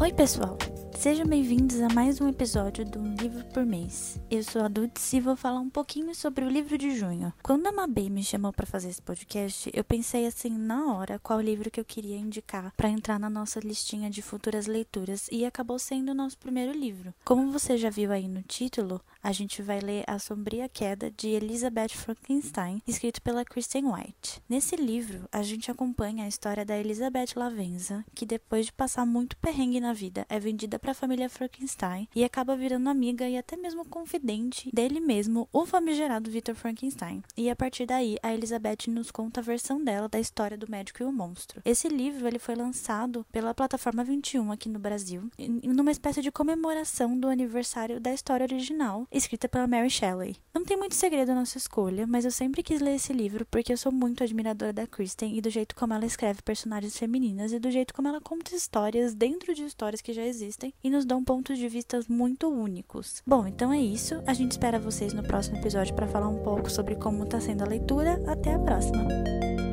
Oi, pessoal! Sejam bem-vindos a mais um episódio do Um Livro por Mês. Eu sou a Dudes e vou falar um pouquinho sobre o livro de junho. Quando a Mabê me chamou para fazer esse podcast, eu pensei assim na hora qual livro que eu queria indicar para entrar na nossa listinha de futuras leituras e acabou sendo o nosso primeiro livro. Como você já viu aí no título, a gente vai ler A Sombria Queda de Elizabeth Frankenstein, escrito pela Kristen White. Nesse livro, a gente acompanha a história da Elizabeth Lavenza, que depois de passar muito perrengue na vida, é vendida para a família Frankenstein e acaba virando amiga e até mesmo confidente dele mesmo, o famigerado Victor Frankenstein. E a partir daí, a Elizabeth nos conta a versão dela da história do médico e o monstro. Esse livro ele foi lançado pela plataforma 21 aqui no Brasil, numa espécie de comemoração do aniversário da história original, escrita pela Mary Shelley. Não tem muito segredo a nossa escolha, mas eu sempre quis ler esse livro porque eu sou muito admiradora da Kristen e do jeito como ela escreve personagens femininas e do jeito como ela conta histórias dentro de histórias que já existem e nos dão pontos de vista muito únicos. Bom, então é isso. A gente espera vocês no próximo episódio para falar um pouco sobre como está sendo a leitura. Até a próxima!